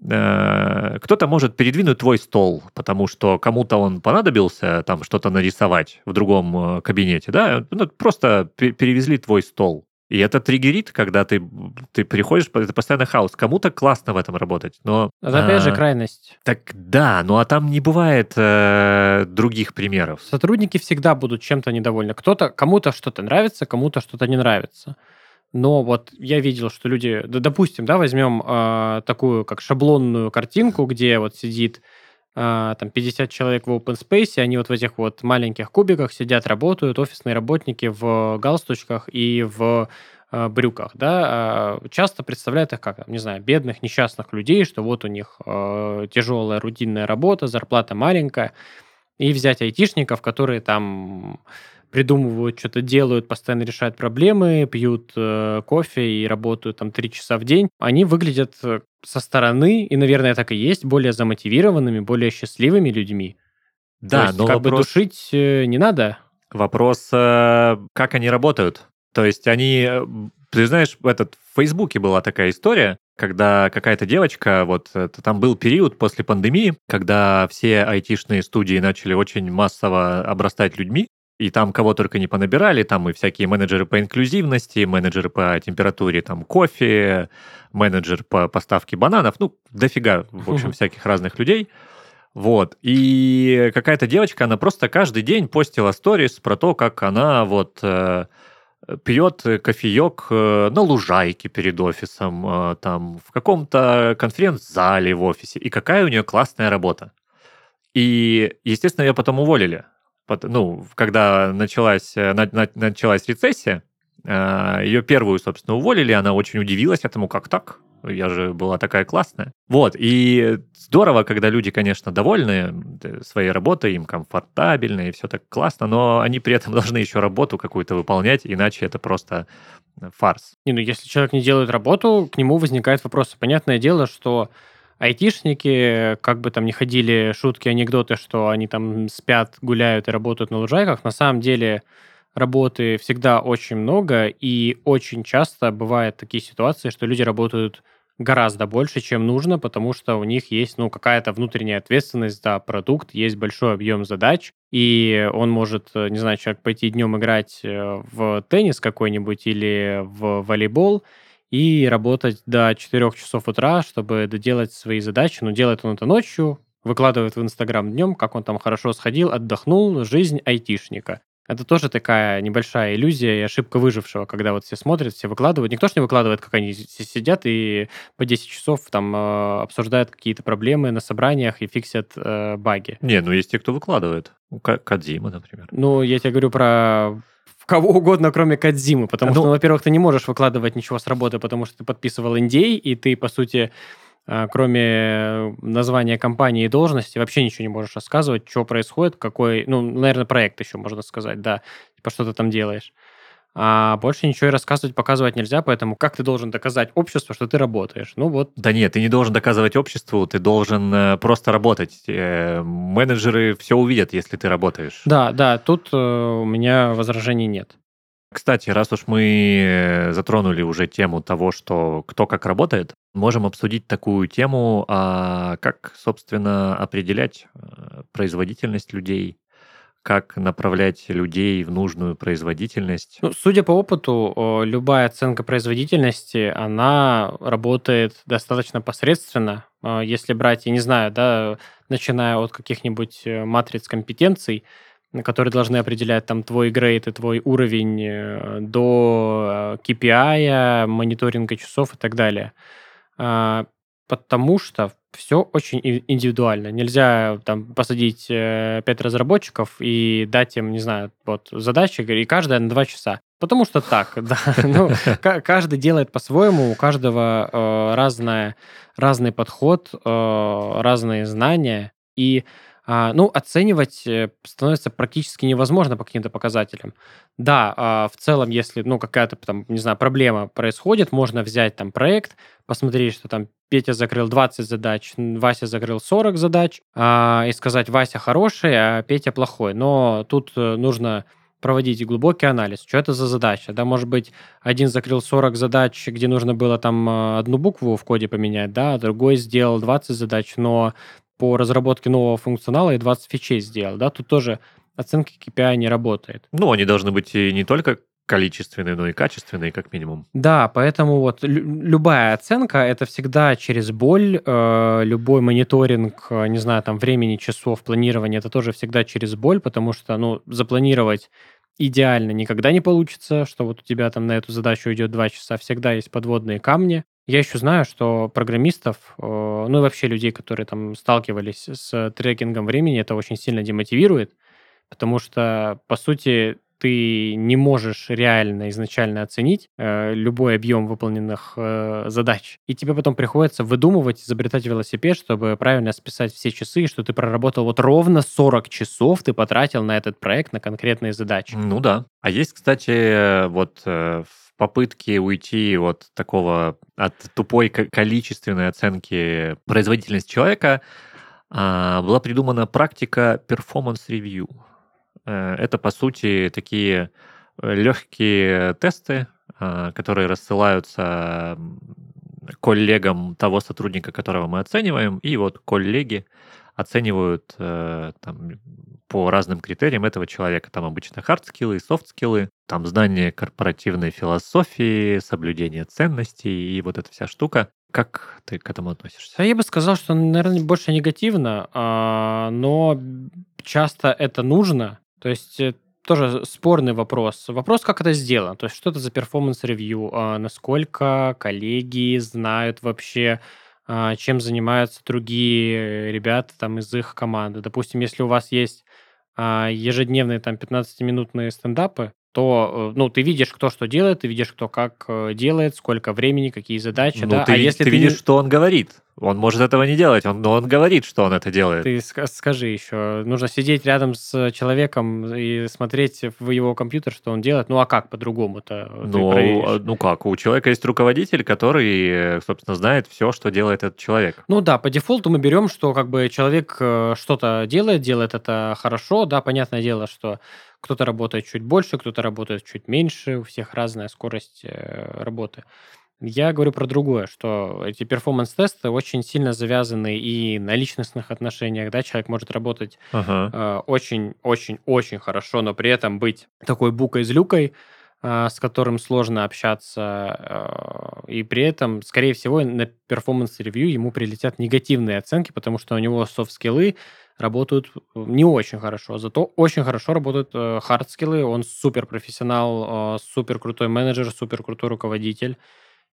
кто-то может передвинуть твой стол, потому что кому-то он понадобился там что-то нарисовать в другом э, кабинете, да, ну, просто перевезли твой стол. И это триггерит, когда ты, ты переходишь, это постоянно хаос. Кому-то классно в этом работать, но... Это опять а, же крайность. Так да, ну а там не бывает э, других примеров. Сотрудники всегда будут чем-то недовольны. Кто-то, кому-то что-то нравится, кому-то что-то не нравится. Но вот я видел, что люди, да, допустим, да, возьмем э, такую как шаблонную картинку, где вот сидит э, там 50 человек в open space, они вот в этих вот маленьких кубиках сидят, работают, офисные работники в галстучках и в э, брюках, да, э, часто представляют их как, не знаю, бедных, несчастных людей, что вот у них э, тяжелая рутинная работа, зарплата маленькая, и взять айтишников, которые там придумывают, что-то делают, постоянно решают проблемы, пьют э, кофе и работают там три часа в день, они выглядят э, со стороны, и, наверное, так и есть, более замотивированными, более счастливыми людьми. Да, То есть, но как вопрос... бы душить э, не надо. Вопрос, э, как они работают. То есть они, э, ты знаешь, этот, в Фейсбуке была такая история, когда какая-то девочка, вот это, там был период после пандемии, когда все айтишные студии начали очень массово обрастать людьми, и там кого только не понабирали, там и всякие менеджеры по инклюзивности, менеджеры по температуре там кофе, менеджер по поставке бананов, ну, дофига, в общем, всяких разных людей. Вот. И какая-то девочка, она просто каждый день постила сторис про то, как она вот э, пьет кофеек э, на лужайке перед офисом, э, там, в каком-то конференц-зале в офисе, и какая у нее классная работа. И, естественно, ее потом уволили ну, когда началась, э, на, на, началась рецессия, э, ее первую, собственно, уволили, она очень удивилась этому, как так? Я же была такая классная. Вот, и здорово, когда люди, конечно, довольны своей работой, им комфортабельно и все так классно, но они при этом должны еще работу какую-то выполнять, иначе это просто фарс. Не, ну если человек не делает работу, к нему возникает вопрос. Понятное дело, что айтишники, как бы там ни ходили шутки, анекдоты, что они там спят, гуляют и работают на лужайках, на самом деле работы всегда очень много, и очень часто бывают такие ситуации, что люди работают гораздо больше, чем нужно, потому что у них есть, ну, какая-то внутренняя ответственность за продукт, есть большой объем задач, и он может, э, не знаю, человек пойти днем играть э, в теннис какой-нибудь или в волейбол, и работать до 4 часов утра, чтобы доделать свои задачи. Но делает он это ночью, выкладывает в Инстаграм днем, как он там хорошо сходил, отдохнул, жизнь айтишника. Это тоже такая небольшая иллюзия и ошибка выжившего, когда вот все смотрят, все выкладывают. Никто же не выкладывает, как они сидят и по 10 часов там э, обсуждают какие-то проблемы на собраниях и фиксят э, баги. Не, ну есть те, кто выкладывает. Кадзима, например. Ну, я тебе говорю про кого угодно, кроме Кадзимы, потому ну, что, ну, во-первых, ты не можешь выкладывать ничего с работы, потому что ты подписывал NDA, и ты, по сути, а, кроме названия компании и должности, вообще ничего не можешь рассказывать, что происходит, какой, ну, наверное, проект еще можно сказать, да, типа, что ты там делаешь. А больше ничего и рассказывать, показывать нельзя, поэтому как ты должен доказать обществу, что ты работаешь? Ну вот. Да нет, ты не должен доказывать обществу, ты должен э, просто работать. Э, менеджеры все увидят, если ты работаешь. Да, да, тут э, у меня возражений нет. Кстати, раз уж мы затронули уже тему того, что кто как работает, можем обсудить такую тему, а как, собственно, определять производительность людей, как направлять людей в нужную производительность? Ну, судя по опыту, любая оценка производительности, она работает достаточно посредственно. А, если брать, я не знаю, да, начиная от каких-нибудь э, матриц компетенций, которые должны определять там твой грейд и твой уровень э, до KPI, мониторинга часов и так далее. А, потому что все очень индивидуально. Нельзя там посадить э, пять разработчиков и дать им, не знаю, вот задачи, и каждая на два часа. Потому что так, да. Ну, каждый делает по-своему, у каждого э, разное, разный подход, э, разные знания. И ну, оценивать э, становится практически невозможно по каким-то показателям. Да, а, в целом, если, ну, какая-то там, не знаю, проблема происходит, можно взять там проект, посмотреть, что там Петя закрыл 20 задач, Вася закрыл 40 задач, а, и сказать, Вася хороший, а Петя плохой. Но тут э, нужно проводить глубокий анализ, что это за задача. Да, может быть, один закрыл 40 задач, где нужно было там одну букву в коде поменять, да, другой сделал 20 задач, но по разработке нового функционала и 20 фичей сделал, да, тут тоже оценка KPI не работает. Ну, они должны быть и не только количественные, но и качественные, как минимум. Да, поэтому вот любая оценка это всегда через боль, э, любой мониторинг, э, не знаю, там времени, часов, планирования, это тоже всегда через боль, потому что, ну, запланировать идеально никогда не получится, что вот у тебя там на эту задачу идет два часа, всегда есть подводные камни, я еще знаю, что программистов, э, ну и вообще людей, которые там сталкивались с трекингом времени, это очень сильно демотивирует, потому что, по сути, ты не можешь реально изначально оценить э, любой объем выполненных э, задач. И тебе потом приходится выдумывать, изобретать велосипед, чтобы правильно списать все часы, что ты проработал вот ровно 40 часов ты потратил на этот проект, на конкретные задачи. Ну да. А есть, кстати, вот в попытке уйти от такого, от тупой количественной оценки производительности человека, а, была придумана практика review. Э, это, по сути, такие э, легкие тесты, а, которые рассылаются коллегам того сотрудника, которого мы оцениваем, и вот коллеги оценивают э, там, по разным критериям этого человека. Там обычно хард-скиллы и софт-скиллы, там знание корпоративной философии, соблюдение ценностей и вот эта вся штука. Как ты к этому относишься? Я бы сказал, что, наверное, больше негативно, а, но часто это нужно, то есть э, тоже спорный вопрос. Вопрос, как это сделано. То есть что это за performance review, а, насколько коллеги знают вообще, чем занимаются другие ребята там из их команды. Допустим, если у вас есть а, ежедневные там 15-минутные стендапы, то, э, ну, ты видишь, кто что делает, ты видишь, кто как э, делает, сколько времени, какие задачи, ну, да. Ты, а если ты, ты видишь, не... что он говорит. Он может этого не делать, он, но он говорит, что он это делает. Ты скажи еще, нужно сидеть рядом с человеком и смотреть в его компьютер, что он делает. Ну а как по-другому-то? Ну, ну как, у человека есть руководитель, который, собственно, знает все, что делает этот человек. Ну да, по дефолту мы берем, что как бы человек э, что-то делает, делает это хорошо, да, понятное дело, что кто-то работает чуть больше, кто-то работает чуть меньше, у всех разная скорость э, работы. Я говорю про другое, что эти performance-тесты очень сильно завязаны и на личностных отношениях, да, человек может работать очень-очень-очень э, хорошо, но при этом быть такой букой-злюкой, э, с которым сложно общаться, э, и при этом, скорее всего, на performance review ему прилетят негативные оценки, потому что у него soft skill ы работают не очень хорошо, зато очень хорошо работают э, hard skill ы, он супер профессионал, э, супер крутой менеджер, супер крутой руководитель,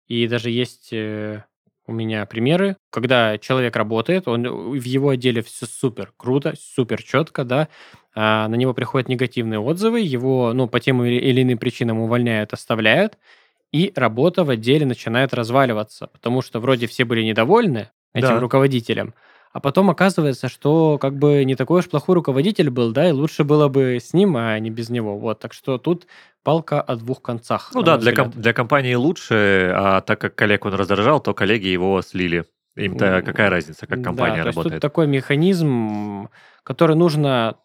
и даже есть э, у меня примеры, когда человек работает, он в его отделе все супер круто, супер четко, да, а на него приходят негативные отзывы, его, ну, по тем или иным причинам увольняют, оставляют, и работа в отделе начинает разваливаться, потому что вроде все были недовольны этим да. руководителем, а потом оказывается, что как бы не такой уж плохой руководитель был, да, и лучше было бы с ним, а не без него. Вот, так что тут палка о двух концах. Ну да, для, ком- для компании лучше, а так как коллег он раздражал, то коллеги его слили. Им-то какая разница, как компания да, то работает? Есть тут такой механизм, который нужно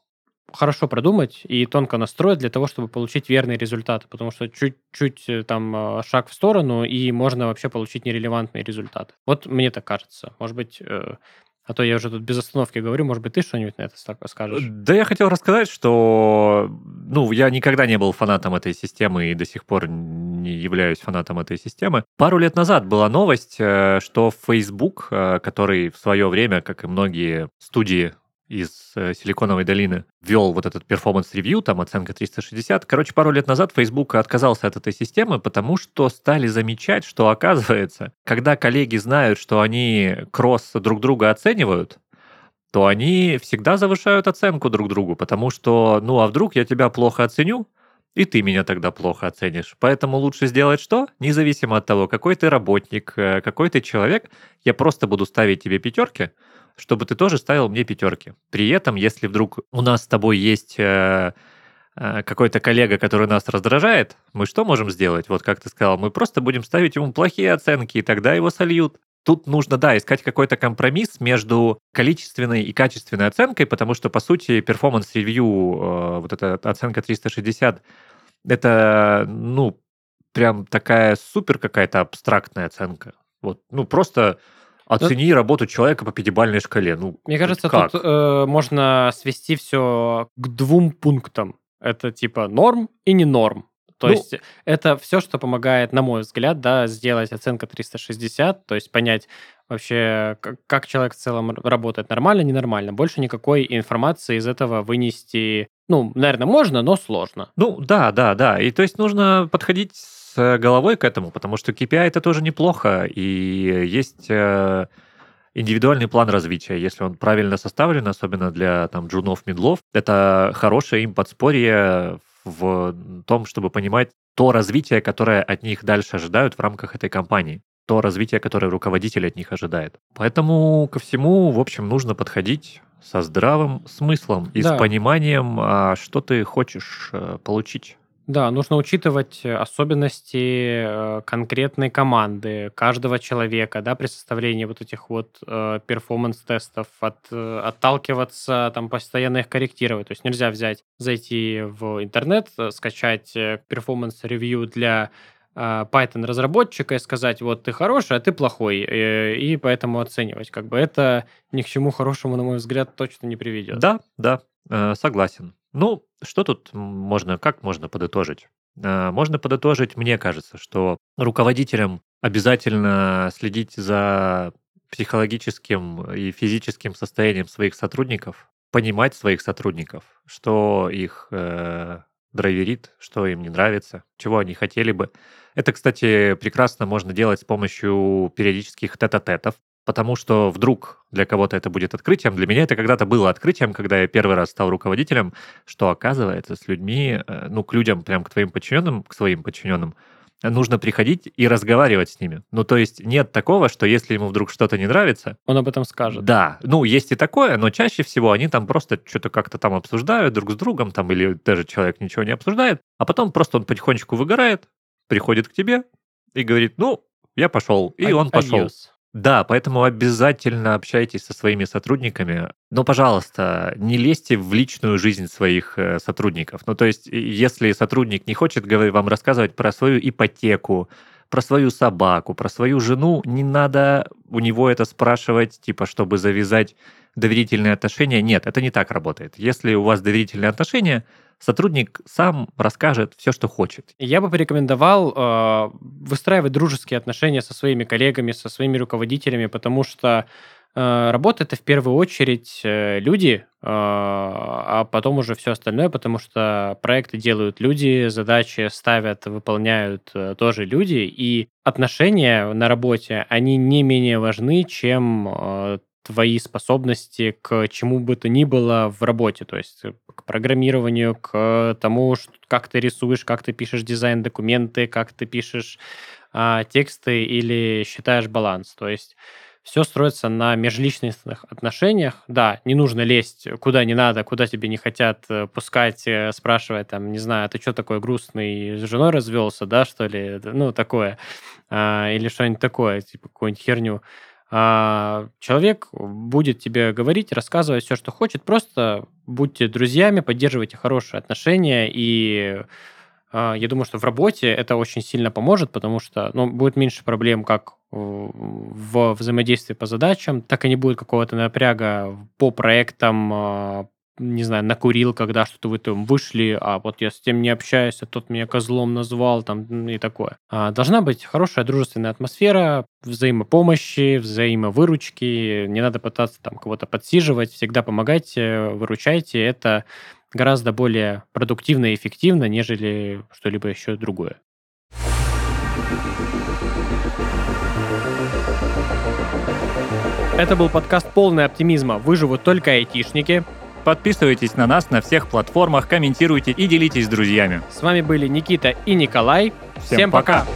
хорошо продумать и тонко настроить для того, чтобы получить верные результаты, потому что чуть-чуть э, там э, шаг в сторону, и можно вообще получить нерелевантные результаты. Вот мне так кажется. Может быть, э, а то я уже тут без остановки говорю, может быть, ты что-нибудь на это скажешь? Да я хотел рассказать, что ну, я никогда не был фанатом этой системы и до сих пор не являюсь фанатом этой системы. Пару лет назад была новость, э, что Facebook, э, который в свое время, как и многие студии из э, Силиконовой долины ввел вот этот performance review, там оценка 360. Короче, пару лет назад Facebook отказался от этой системы, потому что стали замечать, что оказывается, когда коллеги знают, что они кросс друг друга оценивают, то они всегда завышают оценку друг другу, потому что, ну а вдруг я тебя плохо оценю, и ты меня тогда плохо оценишь. Поэтому лучше сделать что? Независимо от того, какой ты работник, э, какой ты человек, я просто буду ставить тебе пятерки, чтобы ты тоже ставил мне пятерки. При этом, если вдруг у нас с тобой есть э, э, какой-то коллега, который нас раздражает, мы что можем сделать? Вот как ты сказал, мы просто будем ставить ему плохие оценки, и тогда его сольют. Тут нужно, да, искать какой-то компромисс между количественной и качественной оценкой, потому что, по сути, performance review, э, вот эта оценка 360, это, ну, прям такая супер какая-то абстрактная оценка. Вот, ну, просто Оцени ну, работу человека по пятибалльной шкале. Ну, мне кажется, как? тут э, можно свести все к двум пунктам. Это типа норм и не норм. То ну, есть это все, что помогает, на мой взгляд, да, сделать оценка 360, то есть понять вообще, как, как человек в целом работает, нормально, ненормально. Больше никакой информации из этого вынести, ну, наверное, можно, но сложно. Ну, да, да, да. И то есть нужно подходить с головой к этому, потому что KPI это тоже неплохо, и есть э, индивидуальный план развития, если он правильно составлен, особенно для там джунов, медлов, это хорошее им подспорье в том, чтобы понимать то развитие, которое от них дальше ожидают в рамках этой компании то развитие, которое руководитель от них ожидает. Поэтому ко всему, в общем, нужно подходить со здравым смыслом и да. с пониманием, а, что ты хочешь э, получить. Да, нужно учитывать э, особенности э, конкретной команды, каждого человека, да, при составлении вот этих вот э, performance-тестов, от, отталкиваться, там, постоянно их корректировать. То есть нельзя взять, зайти в интернет, скачать performance review для Python-разработчика и сказать, вот ты хороший, а ты плохой, и, и поэтому оценивать. Как бы это ни к чему хорошему, на мой взгляд, точно не приведет. Да, да, согласен. Ну, что тут можно, как можно подытожить? А, можно подытожить, мне кажется, что руководителям обязательно следить за психологическим и физическим состоянием своих сотрудников, понимать своих сотрудников, что их э, драйверит, что им не нравится, чего они хотели бы. Это, кстати, прекрасно можно делать с помощью периодических тет-а-тетов, потому что вдруг для кого-то это будет открытием. Для меня это когда-то было открытием, когда я первый раз стал руководителем, что оказывается с людьми, э, ну, к людям, прям к твоим подчиненным, к своим подчиненным, нужно приходить и разговаривать с ними. Ну, то есть нет такого, что если ему вдруг что-то не нравится... Он об этом скажет. Да, ну, есть и такое, но чаще всего они там просто что-то как-то там обсуждают друг с другом, там, или даже человек ничего не обсуждает, а потом просто он потихонечку выгорает, приходит к тебе и говорит, ну, я пошел, и а, он пошел. Adios. Да, поэтому обязательно общайтесь со своими сотрудниками. Но, пожалуйста, не лезьте в личную жизнь своих э, сотрудников. Ну, то есть, если сотрудник не хочет вам рассказывать про свою ипотеку, про свою собаку, про свою жену, не надо у него это спрашивать, типа, чтобы завязать доверительные отношения. Нет, это не так работает. Если у вас доверительные отношения, сотрудник сам расскажет все, что хочет. Я бы порекомендовал э, выстраивать дружеские отношения со своими коллегами, со своими руководителями, потому что э, работа это в первую очередь э, люди, э, а потом уже все остальное, потому что проекты делают люди, задачи ставят, выполняют э, тоже люди, и отношения на работе, они не менее важны, чем э, твои способности к чему бы то ни было в работе, то есть э, к программированию, к тому, как ты рисуешь, как ты пишешь дизайн-документы, как ты пишешь а, тексты или считаешь баланс. То есть все строится на межличностных отношениях. Да, не нужно лезть куда не надо, куда тебе не хотят э, пускать, э, спрашивая там, не знаю, «А ты что такой грустный, с женой развелся, да, что ли? Ну, такое. А, или что-нибудь такое, типа какую-нибудь херню. А человек будет тебе говорить, рассказывать все, что хочет. Просто будьте друзьями, поддерживайте хорошие отношения. И а, я думаю, что в работе это очень сильно поможет, потому что ну, будет меньше проблем как в взаимодействии по задачам, так и не будет какого-то напряга по проектам, а, не знаю, накурил, когда что-то вы там вышли, а вот я с тем не общаюсь, а тот меня козлом назвал, там, и такое. А, должна быть хорошая дружественная атмосфера, взаимопомощи, взаимовыручки, не надо пытаться там кого-то подсиживать, всегда помогайте, выручайте, это гораздо более продуктивно и эффективно, нежели что-либо еще другое. Это был подкаст «Полный оптимизма. Выживут только айтишники». Подписывайтесь на нас на всех платформах, комментируйте и делитесь с друзьями. С вами были Никита и Николай. Всем, Всем пока. пока.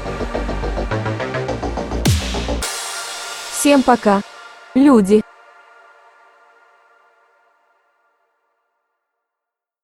Всем пока. Люди.